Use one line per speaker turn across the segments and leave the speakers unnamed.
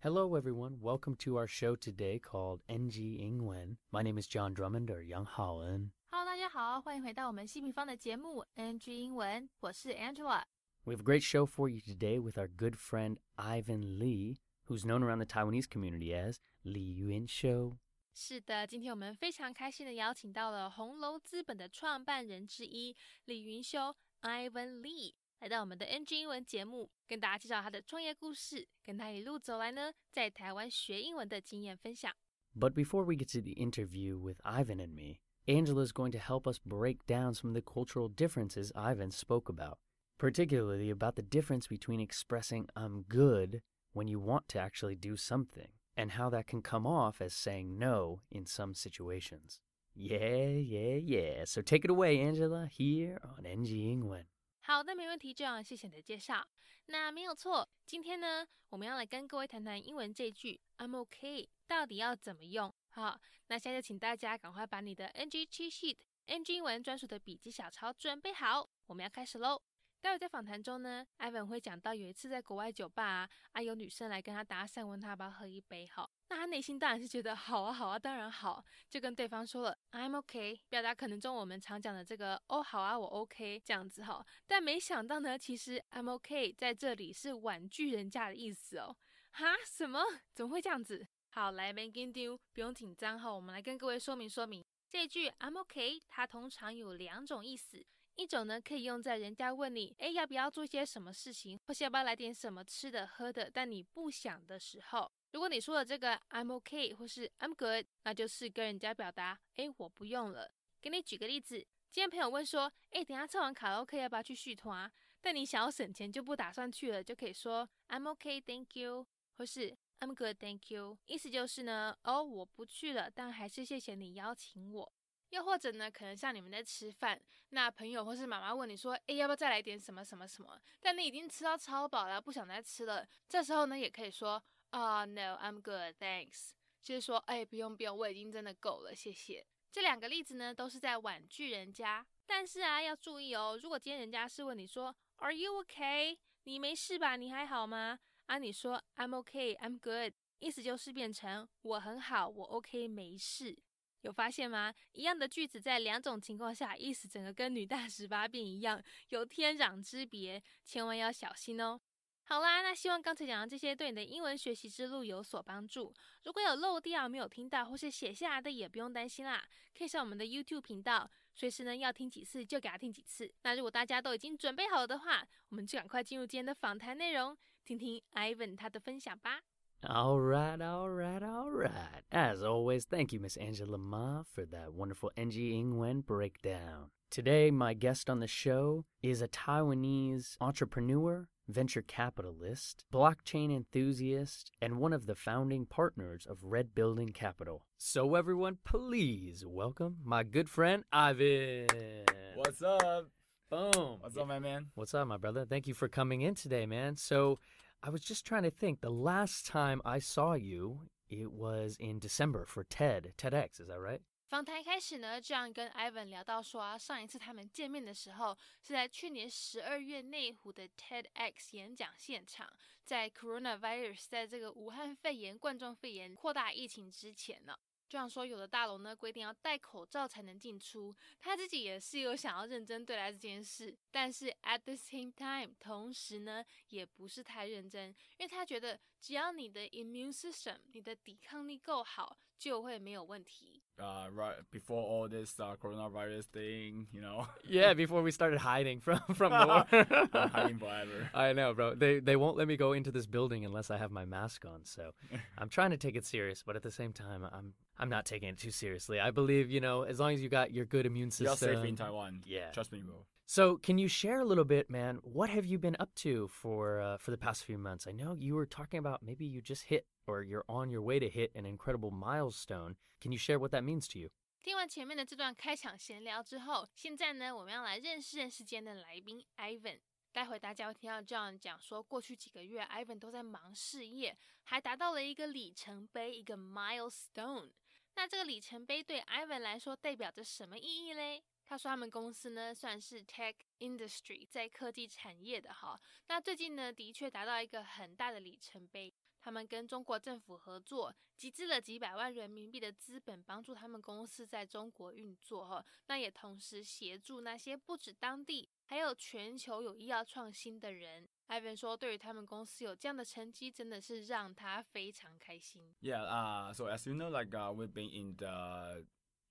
Hello, everyone. Welcome to our show today called NG Ingwen. My name is John Drummond or Young Holland.
Hello，大家好，欢迎回到我们西平方的节目 NG 英文，我是 Angela。
We have a great show for you today with our good friend Ivan Lee, who's known around the Taiwanese community as Li Yuan Show.
是的，今天我们非常开心的邀请到了红楼资本的创办人之一李云修 Ivan Lee 来到我们的 NG 英文节目，跟大家介绍他的创业故事，跟他一路走来呢，在台湾学英文的经验分享。
But before we get to the interview with Ivan and me, Angela is going to help us break down some of the cultural differences Ivan spoke about, particularly about the difference between expressing I'm good when you want to actually do something, and how that can come off as saying no in some situations. Yeah, yeah, yeah. So take it away, Angela, here on NG Ingwen.
好的，没问题，这样谢谢你的介绍。那没有错，今天呢，我们要来跟各位谈谈英文这句 "I'm OK" 到底要怎么用。好，那现在请大家赶快把你的 NG cheat sheet、NG 英文专属的笔记小抄准备好，我们要开始喽。待会在访谈中呢，Ivan 会讲到有一次在国外酒吧啊，有女生来跟他搭讪，问他要不要喝一杯，哈，那他内心当然是觉得好啊好啊，当然好，就跟对方说了 I'm OK，表达可能中我们常讲的这个哦好啊我 OK 这样子哈，但没想到呢，其实 I'm OK 在这里是婉拒人家的意思哦，哈什么？怎么会这样子？好，来 m a k i n do，不用紧张哈，我们来跟各位说明说明，这句 I'm OK 它通常有两种意思。一种呢，可以用在人家问你，哎，要不要做些什么事情，或是要不要来点什么吃的喝的，但你不想的时候。如果你说了这个 I'm OK 或是 I'm good，那就是跟人家表达，哎，我不用了。给你举个例子，今天朋友问说，哎，等下唱完卡拉 OK 要不要去续团？但你想要省钱就不打算去了，就可以说 I'm OK，Thank you，或是 I'm good，Thank you。意思就是呢，哦，我不去了，但还是谢谢你邀请我。又或者呢，可能像你们在吃饭，那朋友或是妈妈问你说，哎，要不要再来点什么什么什么？但你已经吃到超饱了，不想再吃了。这时候呢，也可以说，啊、n o I'm good, thanks。就是说，哎，不用不用，我已经真的够了，谢谢。这两个例子呢，都是在婉拒人家。但是啊，要注意哦，如果今天人家是问你说，Are you okay？你没事吧？你还好吗？啊，你说 I'm okay, I'm good，意思就是变成我很好，我 OK，没事。有发现吗？一样的句子在两种情况下，意思整个跟女大十八变一样，有天壤之别，千万要小心哦。好啦，那希望刚才讲的这些对你的英文学习之路有所帮助。如果有漏掉、没有听到或是写下来的，也不用担心啦，可以上我们的 YouTube 频道，随时呢要听几次就给他听几次。那如果大家都已经准备好了的话，我们就赶快进入今天的访谈内容，听听 Ivan 他的分享吧。
All right, all right, all right. As always, thank you, Miss Angela Ma, for that wonderful NG Ingwen breakdown. Today, my guest on the show is a Taiwanese entrepreneur, venture capitalist, blockchain enthusiast, and one of the founding partners of Red Building Capital. So, everyone, please welcome my good friend Ivan.
What's up?
Boom.
What's up, my man?
What's up, my brother? Thank you for coming in today, man. So, I was just trying to think. The last time I saw you, it was in December for TED, TEDx. Is that right?
访谈开始呢，这样跟 Ivan 聊到说啊，上一次他们见面的时候是在去年十二月内湖的 TEDx 演讲现场，在 coronavirus 在这个武汉肺炎冠状肺炎扩大疫情之前呢。 就像说，有的大楼呢规定要戴口罩才能进出，他自己也是有想要认真对待这件事，但是 at the same time，同时呢也不是太认真，因为他觉得只要你的 immune system，你的抵抗力够好，就会没有问题。
Uh, right before all this uh, coronavirus thing, you know,
Yeah, before we started hiding from from the war.
I'm hiding forever.
I know, bro. They they won't let me go into this building unless I have my mask on. So I'm trying to take it serious, but at the same time, I'm I'm not taking it too seriously. I believe you know, as long as you got your good immune system, You're
safe in Taiwan.
Yeah.
Trust me, bro.
So, can you share a little bit, man? What have you been up to for uh, for the past few months? I know you were talking about maybe you just hit or you're on your way to hit an incredible milestone. Can you share what that means to you?
听完前面的这段开场闲聊之后，现在呢，我们要来认识认识今天的来宾 Ivan。待会大家会听到这样讲说，过去几个月 Ivan 都在忙事业，还达到了一个里程碑，一个 milestone。那这个里程碑对 Ivan 来说代表着什么意义嘞？他说他们公司呢算是 tech industry 在科技产业的哈。那最近呢的确达到一个很大的里程碑。 他们跟中国政府合作，集资了几百万人民币的资本，帮助他们公司在中国运作哈。那也同时协助那些不止当地，还有全球有医药创新的人。艾文说，对于他们公司有这样的成绩，真的是让他非常开心。
Yeah, uh, so as you know, like uh, we've been in the,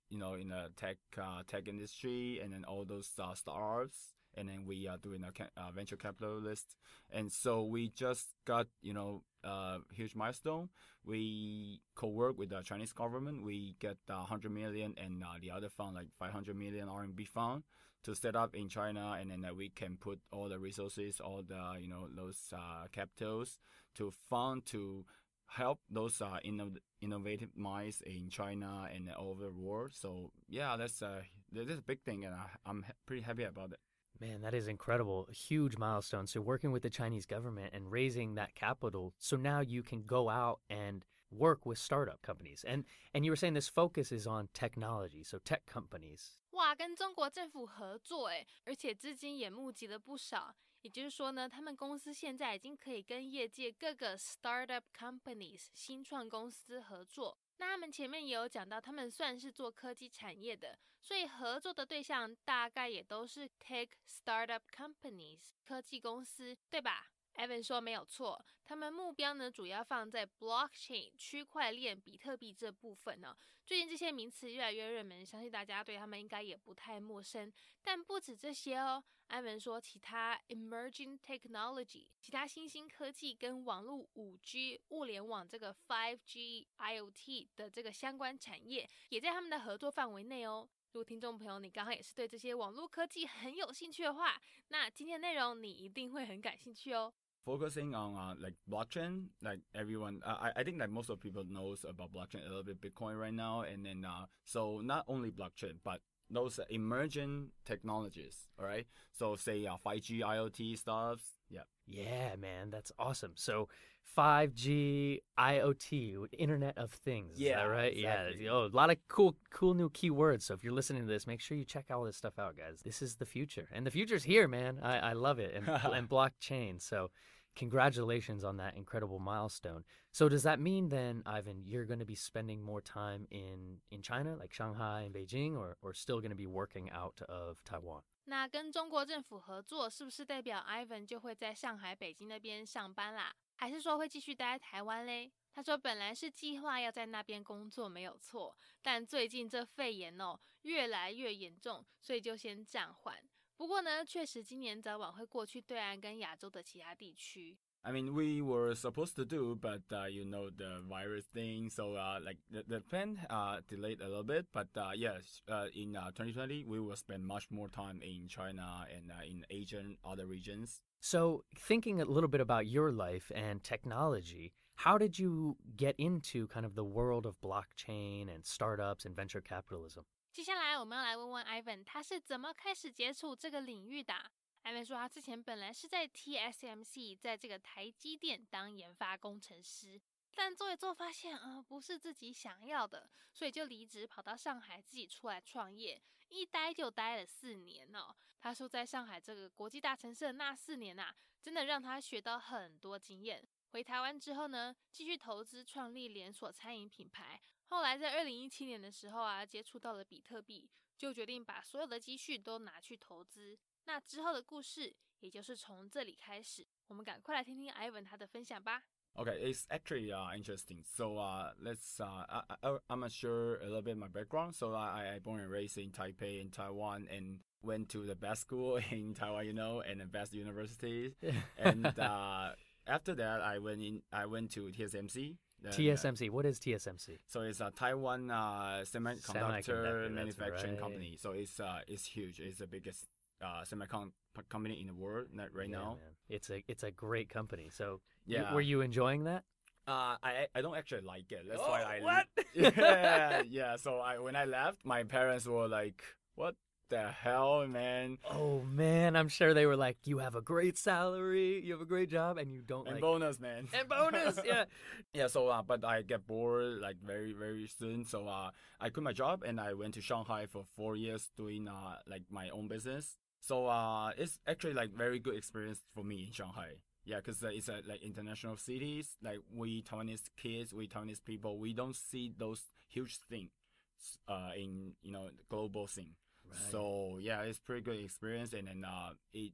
you know, in the tech uh, tech industry, and then all those uh, startups, and then we are doing a uh, venture capitalist, and so we just got, you know, a huge milestone. We co-work with the Chinese government. We get uh, 100 million, and uh, the other fund like 500 million RMB fund to set up in China, and then uh, we can put all the resources, all the you know those uh, capitals to fund to help those uh, inno- innovative minds in China and all over the world. So yeah, that's a that's a big thing, and I, am pretty happy about it.
Man, that is incredible. A huge milestone. So working with the Chinese government and raising that capital, so now you can go out and work with startup companies. And and you were saying this focus is on technology, so tech companies.
哇，跟中国政府合作诶，而且资金也募集了不少。也就是说呢，他们公司现在已经可以跟业界各个 startup companies 新创公司合作。 那他们前面也有讲到，他们算是做科技产业的，所以合作的对象大概也都是 tech startup companies 科技公司，对吧？？Evan 说没有错，他们目标呢主要放在 blockchain 区块链、比特币这部分呢。最近这些名词越来越热门，相信大家对他们应该也不太陌生。但不止这些哦，Evan 说其他 emerging technology、其他新兴科技跟网络五 G、物联网这个 five G IoT 的这个相关产业，也在他们的合作范围内哦。如果听众朋友你刚好也是对这些网络科技很有兴趣的话，那今天的内容你一定会很感兴趣哦。
Focusing on uh, like blockchain, like everyone, uh, I, I think that most of people knows about blockchain a little bit Bitcoin right now, and then uh, so not only blockchain, but those emerging technologies, all right? So say uh, 5G IoT stuff, yeah.
Yeah, man, that's awesome. So 5G IoT, Internet of Things. Yeah, right. Exactly. Yeah, oh, a lot of cool, cool new keywords. So if you're listening to this, make sure you check all this stuff out, guys. This is the future, and the future's here, man. I, I love it, and, and blockchain. So congratulations on that incredible milestone. So does that mean then, Ivan, you're going to be spending more time in in China, like Shanghai and Beijing, or or still going to be working out of Taiwan?
那跟中国政府合作，是不是代表 Ivan 就会在上海、北京那边上班啦？ 还是说会继续待在台湾嘞？他说本来是计划要在那边工作，没有错，但最近这肺炎哦越来越严重，所以就先暂缓。不过呢，确实今年早晚会过去对岸跟亚洲的其他地区。
I mean, we were supposed to do, but uh, you know the virus thing, so uh, like the, the plan uh, delayed a little bit. But uh, yes, uh, in 2020 we will spend much more time in China and in Asian other regions.
So, thinking a little bit about your life and technology, how did you get into kind of the world of blockchain and startups and venture capitalism?
接下来我们要来问问 Ivan，他是怎么开始接触这个领域的 还没说，他之前本来是在 TSMC，在这个台积电当研发工程师，但做一做发现，呃，不是自己想要的，所以就离职，跑到上海自己出来创业，一待就待了四年哦。他说，在上海这个国际大城市的那四年呐，真的让他学到很多经验。回台湾之后呢，继续投资创立连锁餐饮品牌。后来在二零一七年的时候啊，接触到了比特币，就决定把所有的积蓄都拿去投资。那之后的故事，也就是从这里开始。我们赶快来听听 Ivan 他的分享吧。
Okay, it's actually uh, interesting. So uh, let's uh, I, I, I'm gonna share a little bit my background. So I, I born and raised in Taipei in Taiwan and went to the best school in Taiwan, you know, and the best university. and uh, after that, I went in. I went to TSMC.
The, TSMC. What is TSMC?
So it's a Taiwan uh, semiconductor, semiconductor manufacturing right. company. So it's uh, it's huge. It's the biggest uh, semiconductor company in the world right yeah, now. Man.
It's a it's a great company. So yeah, were you enjoying that?
Uh, I I don't actually like it. That's
oh,
why I
what?
yeah yeah. So I when I left, my parents were like, "What the hell, man?
Oh man, I'm sure they were like, "You have a great salary, you have a great job, and you don't
and
like
bonus, man,
and bonus, yeah,
yeah." So, uh, but I get bored like very, very soon. So, uh, I quit my job and I went to Shanghai for four years doing uh like my own business. So, uh, it's actually like very good experience for me in Shanghai. Yeah, because uh, it's uh, like international cities. Like we Taiwanese kids, we Taiwanese people, we don't see those huge things uh, in you know global scene.
Right.
So yeah, it's pretty good experience, and then uh, it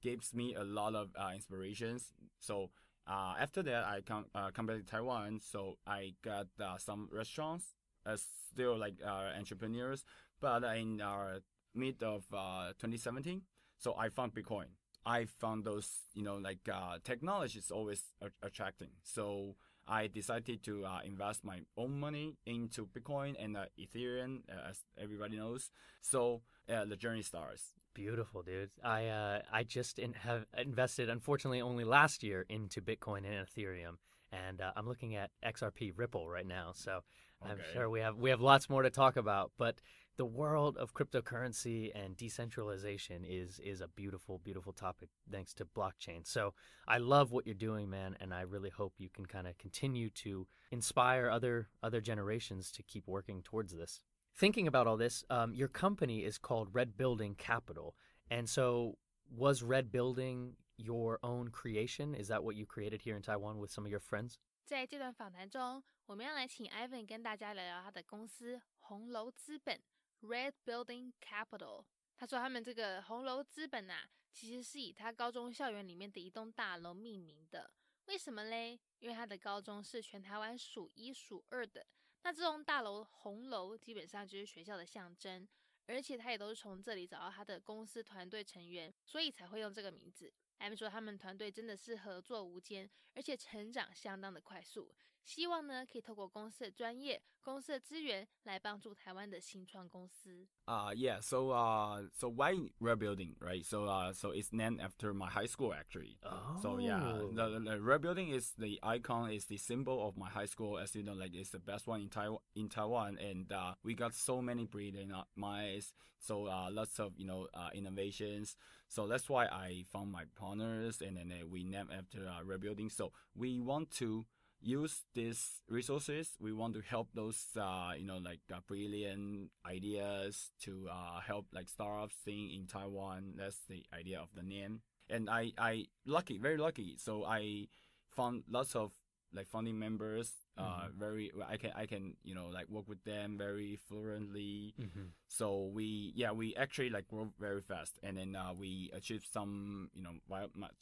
gives me a lot of uh, inspirations. So uh, after that, I come uh, come back to Taiwan. So I got uh, some restaurants, uh, still like uh, entrepreneurs, but in uh, mid of uh, 2017, so I found Bitcoin. I found those you know like uh, technology is always a- attracting. So I decided to uh, invest my own money into Bitcoin and uh, Ethereum, uh, as everybody knows. So uh, the journey starts.
Beautiful, dude. I uh, I just in, have invested, unfortunately, only last year into Bitcoin and Ethereum, and uh, I'm looking at XRP Ripple right now. So I'm sure we have we have lots more to talk about. But the world of cryptocurrency and decentralization is is a beautiful, beautiful topic thanks to blockchain. So I love what you're doing, man, and I really hope you can kind of continue to inspire other other generations to keep working towards this. Thinking about all this, um, your company is called Red Building Capital, and so was Red Building your own creation? Is that what you created here in Taiwan with some of your friends?
在这段访谈中，我们要来请 Ivan 跟大家聊聊他的公司红楼资本 （Red Building Capital）。他说他们这个红楼资本啊，其实是以他高中校园里面的一栋大楼命名的。为什么嘞？因为他的高中是全台湾数一数二的。那这栋大楼红楼基本上就是学校的象征，而且他也都是从这里找到他的公司团队成员，所以才会用这个名字。艾米说，他们团队真的是合作无间，而且成长相当的快速。希望呢可以透过公司的专业、公司的资源来帮助台湾的新创公司。
Uh, yeah. So, uh, so why Red Building, right? So, uh, so it's named after my high school actually. Oh. So yeah, the, oh. the Red Building is the icon, is the symbol of my high school. As you know, like it's the best one in Taiwan. In Taiwan, and uh, we got so many breeding mice. So uh, lots of you know uh, innovations. So that's why I found my partners, and then uh, we named after uh, Red Building. So we want to use these resources. We want to help those, uh, you know, like uh, brilliant ideas to uh, help like startups thing in Taiwan. That's the idea of the name. And I, I lucky, very lucky. So I found lots of like founding members. Uh, very. I can, I can, you know, like work with them very fluently.
Mm-hmm.
So we, yeah, we actually like grow very fast, and then uh, we achieved some, you know,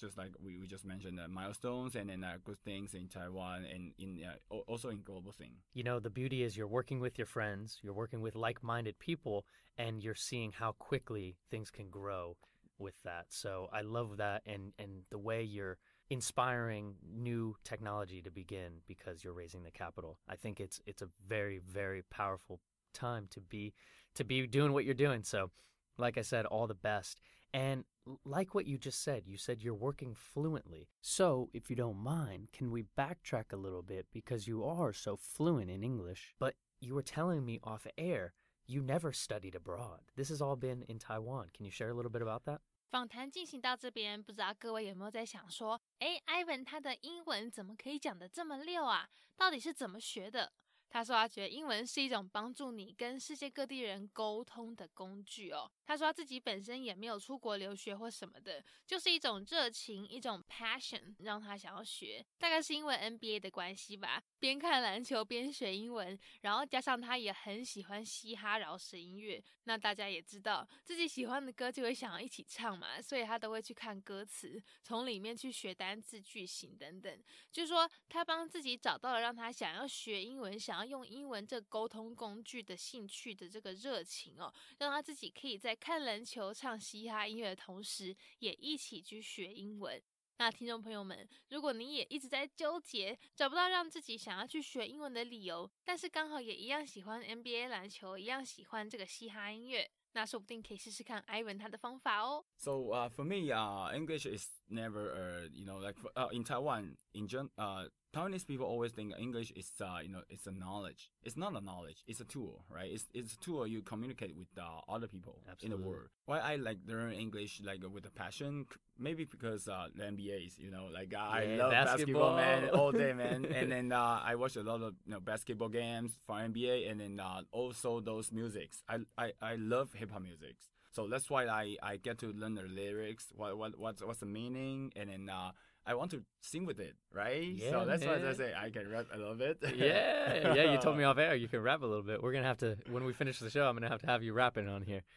just like we, we just mentioned, uh, milestones, and then uh, good things in Taiwan and in uh, also in global thing.
You know, the beauty is you're working with your friends, you're working with like minded people, and you're seeing how quickly things can grow with that. So I love that and, and the way you're inspiring new technology to begin because you're raising the capital. I think it's it's a very, very powerful time to be to be doing what you're doing. So like I said, all the best. And like what you just said, you said you're working fluently. So, if you don't mind, can we backtrack a little bit because you are so fluent in English? But you were telling me off air you never studied abroad. This has all been in Taiwan. Can you share a little bit about that?
访谈进行到这边，不知道各位有没有在想说，哎 i v a n 他的英文怎么可以讲的这么溜啊？到底是怎么学的？他说他觉得英文是一种帮助你跟世界各地人沟通的工具哦。他说他自己本身也没有出国留学或什么的，就是一种热情，一种 passion 让他想要学。大概是因为 NBA 的关系吧，边看篮球边学英文，然后加上他也很喜欢嘻哈饶舌音乐。那大家也知道自己喜欢的歌就会想要一起唱嘛，所以他都会去看歌词，从里面去学单字、句型等等。就是说，他帮自己找到了让他想要学英文、想要用英文这沟通工具的兴趣的这个热情哦，让他自己可以在看篮球、唱嘻哈音乐的同时，也一起去学英文。那听众朋友们，如果你也一直在纠结，找不到让自己想要去学英文的理由，但是刚好也一样喜欢 NBA 篮球，一样喜欢这个嘻哈音乐，那说不定可以试试看 Ivan 他的方法哦。
So uh, for me, uh, English is never, uh, you know, like for, uh, in Taiwan, in gen- uh, Taiwanese people always think English is, uh, you know, it's a knowledge. It's not a knowledge. It's a tool, right? It's it's a tool you communicate with uh, other people in the world. Why I like learn English like with a passion? Maybe because uh, the NBA's, you know, like I
Yeah,
love basketball, man, all day, man. and then uh, I watch a lot of you know basketball games for NBA, and then uh, also those musics. I I, I love hip hop musics. So that's why I, I get to learn the lyrics, what what what's what's the meaning, and then uh, I want to sing with it, right?
Yeah,
so that's why I
man.
say I can rap a little bit.
yeah, yeah. You told me off air you can rap a little bit. We're gonna have to when we finish the show. I'm gonna have to have you rapping on here.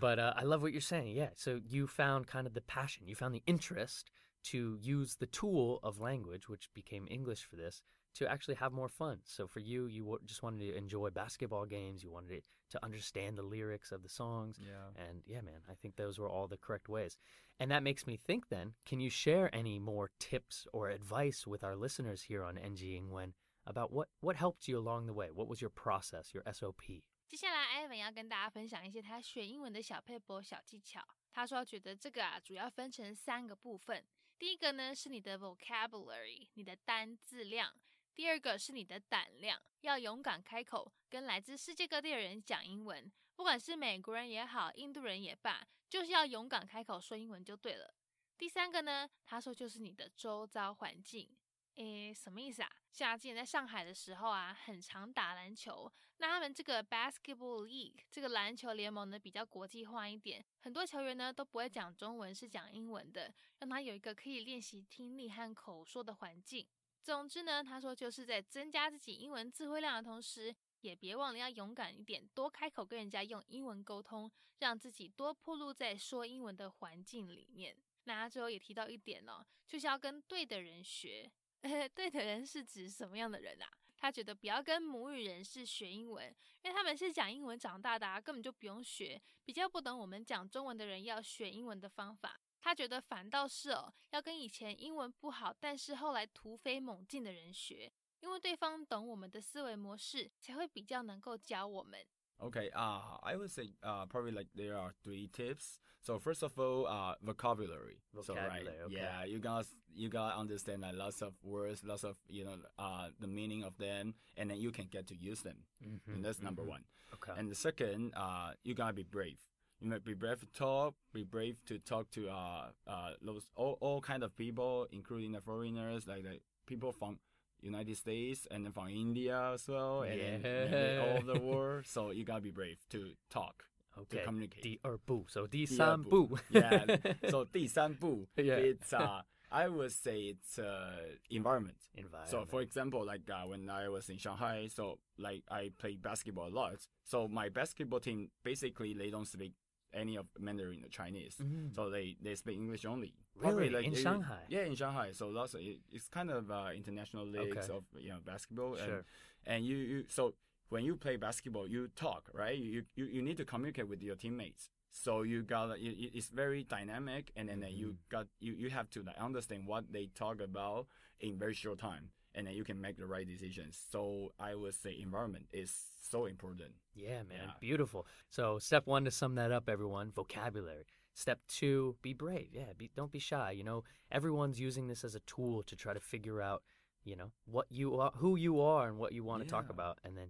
But uh, I love what you're saying. Yeah. So you found kind of the passion. You found the interest to use the tool of language, which became English for this, to actually have more fun. So for you, you just wanted to enjoy basketball games. You wanted it to understand the lyrics of the songs.
Yeah.
And yeah, man, I think those were all the correct ways. And that makes me think then, can you share any more tips or advice with our listeners here on NG Ingwen about what, what helped you along the way? What was your process, your SOP?
接下来，艾文要跟大家分享一些他学英文的小配博、小技巧。他说觉得这个啊，主要分成三个部分。第一个呢是你的 vocabulary，你的单字量，第二个是你的胆量，要勇敢开口，跟来自世界各地的人讲英文，不管是美国人也好，印度人也罢，就是要勇敢开口说英文就对了。第三个呢，他说就是你的周遭环境。诶，什么意思啊？像之前在上海的时候啊，很常打篮球。那他们这个 basketball league 这个篮球联盟呢，比较国际化一点，很多球员呢都不会讲中文，是讲英文的，让他有一个可以练习听力和口说的环境。总之呢，他说就是在增加自己英文词汇量的同时，也别忘了要勇敢一点，多开口跟人家用英文沟通，让自己多暴露在说英文的环境里面。那他最后也提到一点哦，就是要跟对的人学。对的人是指什么样的人啊？他觉得不要跟母语人士学英文，因为他们是讲英文长大的、啊，根本就不用学。比较不懂我们讲中文的人要学英文的方法。他觉得反倒是哦，要跟以前英文不好，但是后来突飞猛进的人学，因为对方懂我们的思维模式，才会比较能够教我们。
Okay, uh, I would say uh, probably like there are three tips. So first of all, uh, vocabulary. So right,
Vocabulary, okay.
yeah, you gotta you gotta understand like lots of words, lots of you know uh the meaning of them, and then you can get to use them.
Mhm,
And that's number
mhm.
one.
Okay.
And the second, uh, you gotta be brave. You might be brave to talk, be brave to talk to uh uh those all, all kind of people, including the foreigners, like the people from United States and then from India as well, and then maybe all over the world. So you gotta be brave to talk,
okay.
to communicate.
第二步，so 第
第二
三
步
步
yeah. So 第三步
Yeah.
it's uh I would say it's uh environment.
environment.
So for example, like uh, when I was in Shanghai, so like I played basketball a lot. So my basketball team basically they don't speak any of Mandarin or Chinese.
Mm.
So they, they speak English only.
Really?
like
In
it-
Shanghai?
Yeah, in Shanghai. So lots of, it, it's kind of uh, international leagues
Okay.
of you know basketball. And,
Sure.
and you, you so when you play basketball, you talk, right? You you, you need to communicate with your teammates. So you got it's very dynamic, and then you
Mm-hmm.
got you, you have to like understand what they talk about in very short time, and then you can make the right decisions. So I would say environment is so important.
Yeah, man.
Yeah.
Beautiful. So, step one to sum that up, everyone vocabulary. Step two, be brave. Yeah, be, don't be shy. You know, everyone's using this as a tool to try to figure out, you know, what you are, who you are, and what you want to talk about. And then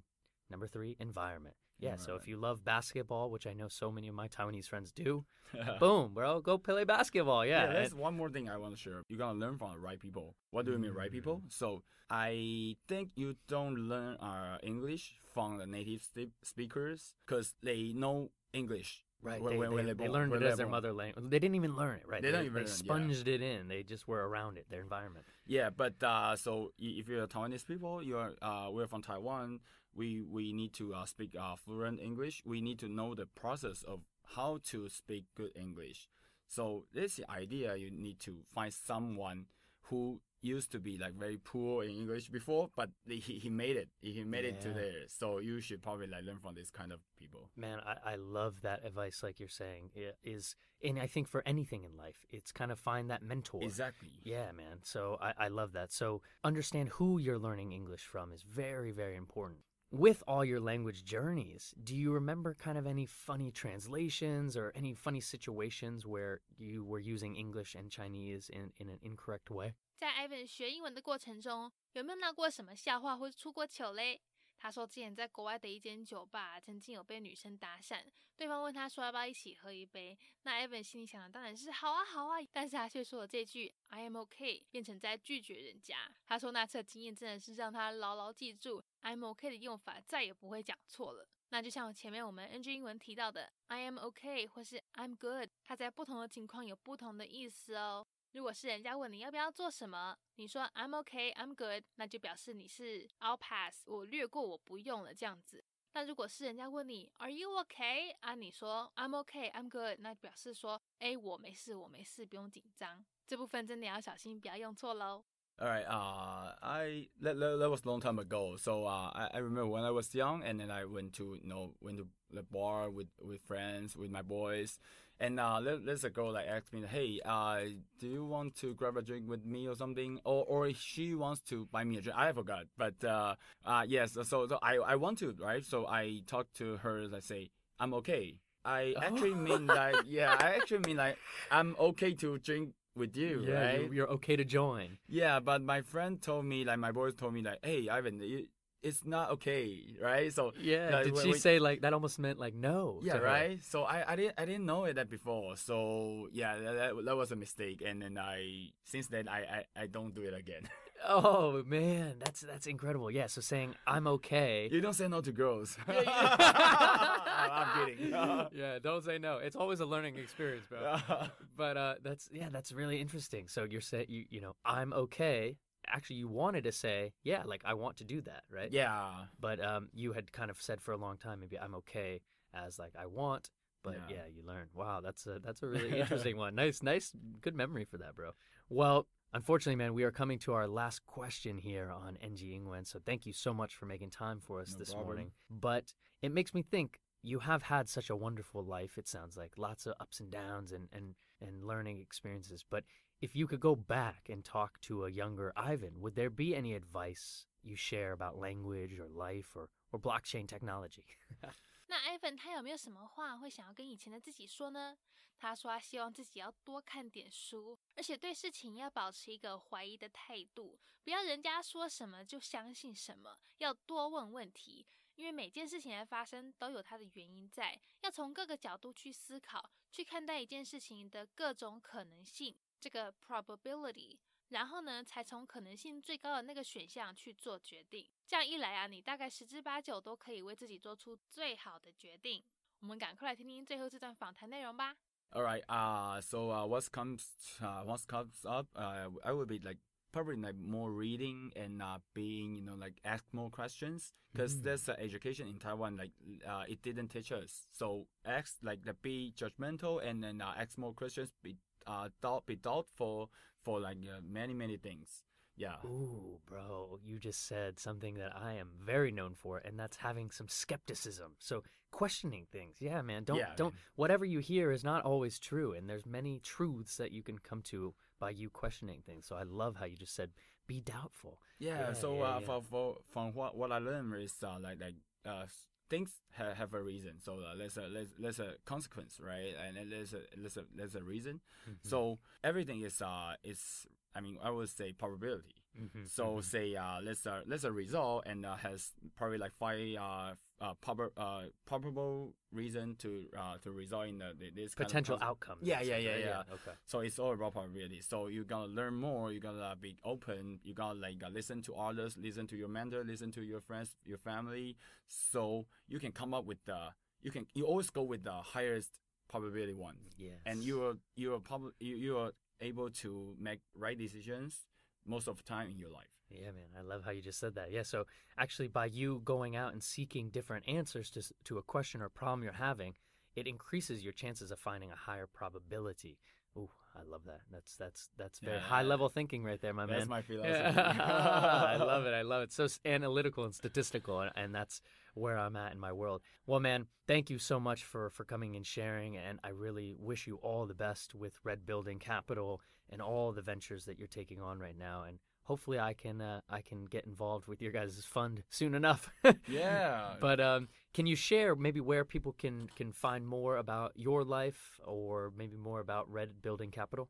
number three, environment. Yeah, so if you love basketball, which I know so many of my Taiwanese friends do, boom, bro, go play basketball. Yeah.
Yeah, that's
and-
one more thing I want to share. You gotta learn from the right people. What do you mean right people?
Mm.
So I think you don't learn uh, English from the native speakers because they know English.
Right,
when-
they,
when-
they,
when
they
born-
learned it as their
born.
mother language. They didn't even learn it, right?
They don't even
they
learn it, yeah.
sponged it in. They just were around it, their environment.
Yeah, but uh, so if you're Taiwanese people, you're uh, we're from Taiwan. We we need to uh, speak uh, fluent English. We need to know the process of how to speak good English. So this idea you need to find someone who used to be like very poor in English before, but he, he made it. He made it to there. So you should probably like learn from this kind of people.
Man, I, I love that advice, like you're saying. It is, and I think for anything in life, it's kind of find that mentor.
Exactly.
Yeah, man. So I, I love that. So understand who you're learning English from is very, very important. With all your language journeys, do you remember kind of any funny translations or any funny situations where you were using English and Chinese in, in an incorrect way?
在 Ivan 学英文的过程中，有没有闹过什么笑话或是出过糗嘞？他说之前在国外的一间酒吧，曾经有被女生搭讪，对方问他说要不要一起喝一杯，那 Evan 心里想的当然是好啊好啊，但是他却说了这句 I am OK，变成在拒绝人家。他说那次的经验真的是让他牢牢记住 I am OK 的用法，再也不会讲错了。那就像前面我们 NG 英文提到的 I am OK 或是 I'm good，它在不同的情况有不同的意思哦。如果是人家问你要不要做什么，你说 I'm okay, I'm good，那就表示你是 I'll pass，我略过，我不用了这样子。那如果是人家问你 Are you okay？啊，你说 I'm okay, I'm good，那表示说，哎，我没事，我没事，不用紧张。这部分真的要小心，不要用错喽。
All right. Uh, I that, that, that was a long time ago. So uh, I, I remember when I was young, and then I went to you know went to the bar with with friends with my boys, and uh, there's a girl like asked me, "Hey, uh, do you want to grab a drink with me or something?" Or or she wants to buy me a drink. I forgot, but uh, uh, yes. So, so I I want to right. So I talked to her. I say I'm okay. I actually mean like yeah. I actually mean like I'm okay to drink with you,
yeah,
right?
you're, okay to join.
Yeah, but my friend told me, like my boys told me, like, hey, Ivan, it, it's not okay, right? So
Yeah.
like,
Did
when
she say like that? Almost meant like no.
Yeah, right. So I, I didn't I didn't know it that before. So yeah, that, that, that was a mistake, and then I since then I, I, I don't do it again.
Oh man, that's that's incredible. Yeah. So saying I'm okay.
you don't say no to girls.
Yeah, yeah.
I'm kidding.
yeah. Don't say no. It's always a learning experience, bro. but uh, that's yeah, that's really interesting. So you're saying you you know I'm okay. Actually, you wanted to say yeah, like I want to do that, right?
yeah.
But um, you had kind of said for a long time maybe I'm okay as like I want. But yeah,
Yeah.
you learn. Wow, that's a that's a really interesting one. Nice, nice, good memory for that, bro. Well, unfortunately, man, we are coming to our last question here on NG Ingwen. So thank you so much for making time for us
No
this
problem.
morning. But it makes me think you have had such a wonderful life. It sounds like lots of ups and downs and and and learning experiences. But if you could go back and talk to a younger Ivan, would there be any advice you share about language or life or or blockchain technology?
那 Evan 他有没有什么话会想要跟以前的自己说呢？他说他希望自己要多看点书，而且对事情要保持一个怀疑的态度，不要人家说什么就相信什么，要多问问题，因为每件事情的发生都有它的原因在，要从各个角度去思考，去看待一件事情的各种可能性， 这个 probability。然后呢，才从可能性最高的那个选项去做决定。这样一来啊，你大概十之八九都可以为自己做出最好的决定。我们赶快来听听最后这段访谈内容吧。
All right. Uh, so uh, what comes uh, what comes up? Uh, I would be like probably like more reading and uh, being you know like ask more questions because
Mm.
there's uh, education in Taiwan like uh, it didn't teach us. So ask like the be judgmental and then uh, ask more questions. Be uh doubt be doubtful for like uh, many many things. Yeah.
Ooh, bro, you just said something that I am very known for, and that's having some skepticism. So questioning things. Yeah, man. Don't
Yeah,
don't
man.
whatever you hear is not always true, and there's many truths that you can come to by you questioning things. So I love how you just said be doubtful.
Yeah,
Yeah,
so
yeah,
uh. For, for from what what I learned is uh, like like uh things ha- have a reason. So uh, there's a there's, there's a consequence, right? And there's a there's a there's a reason.
Mm-hmm.
So everything is uh is I mean I would say probability.
Mhm,
So
mhm.
say uh let's uh let's a result and uh, has probably like five uh uh, prob- uh probable reason to uh to result in the, this kind of
potential
cons-
outcomes.
Yeah, yeah, yeah, yeah.
Okay.
so it's all about probability. So you gotta learn more. You gotta be open. You gotta like uh, listen to others, listen to your mentor, listen to your friends, your family. So you can come up with the. You can. You always go with the highest probability one,
Yeah.
and you are you are probably you, you are able to make right decisions most of the time in your life.
Yeah, man, I love how you just said that. Yeah, so actually, by you going out and seeking different answers to to a question or problem you're having, it increases your chances of finding a higher probability. Ooh, I love that. That's that's that's very high level thinking right there, my
That's
man.
That's my philosophy.
I love it. I love it. So analytical and statistical, and, and that's where I'm at in my world. Well, man, thank you so much for for coming and sharing, and I really wish you all the best with Red Building Capital and all the ventures that you're taking on right now, and hopefully I can uh, I can get involved with your guys' fund soon enough.
Yeah.
But um, can you share maybe where people can can find more about your life, or maybe more about Red Building Capital?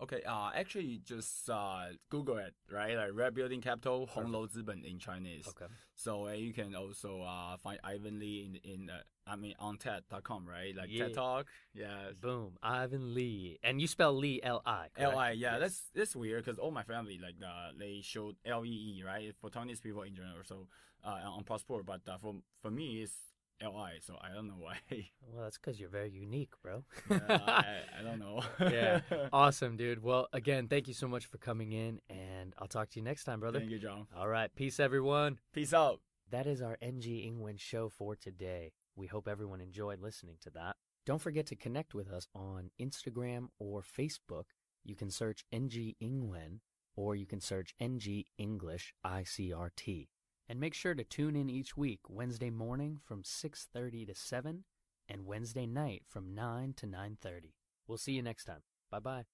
Okay, uh, actually, just uh, Google it, right? Like Red Building Capital, Hong Honglou Zibun in Chinese.
Okay.
So uh, you can also uh, find Ivan Lee in, in uh, I mean, on TED.com, right? Like
yeah.
TED Talk. Yeah.
Boom. Ivan Lee. And you spell Lee,
L-I, yeah. Yes. That's, that's weird because all my family, like, uh, they showed L-E-E, right? For Chinese people in general, so uh, on passport. But uh, for, for me, it's L-I, so I don't know why.
Well, that's because you're very unique, bro.
Yeah, I, I don't know.
yeah. Awesome, dude. Well, again, thank you so much for coming in, and I'll talk to you next time, brother.
Thank you, John.
All right. Peace, everyone.
Peace out.
That is our NG Ingwen show for today. We hope everyone enjoyed listening to that. Don't forget to connect with us on Instagram or Facebook. You can search NG Ingwen or you can search NG English ICRT. And make sure to tune in each week Wednesday morning from 6:30 to 7 and Wednesday night from 9 to 9:30. We'll see you next time. Bye bye.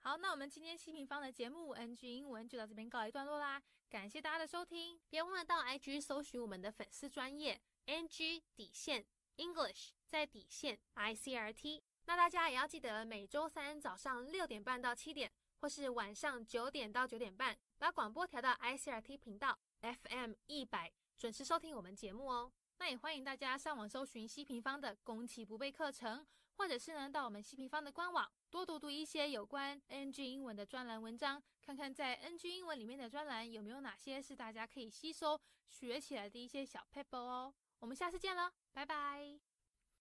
好，那我们今天西平方的节目 NG 英文就到这边告一段落啦，感谢大家的收听，别忘了到 IG 搜寻我们的粉丝专业 NG 底线 English 在底线 ICRT。那大家也要记得每周三早上六点半到七点，或是晚上九点到九点半，把广播调到 ICRT 频道 FM 一百，准时收听我们节目哦。那也欢迎大家上网搜寻西平方的攻其不备课程，或者是呢到我们西平方的官网多读读一些有关 NG 英文的专栏文章，看看在 NG 英文里面的专栏有没有哪些是大家可以吸收学起来的一些小 paper 哦。我们下次见了，拜拜。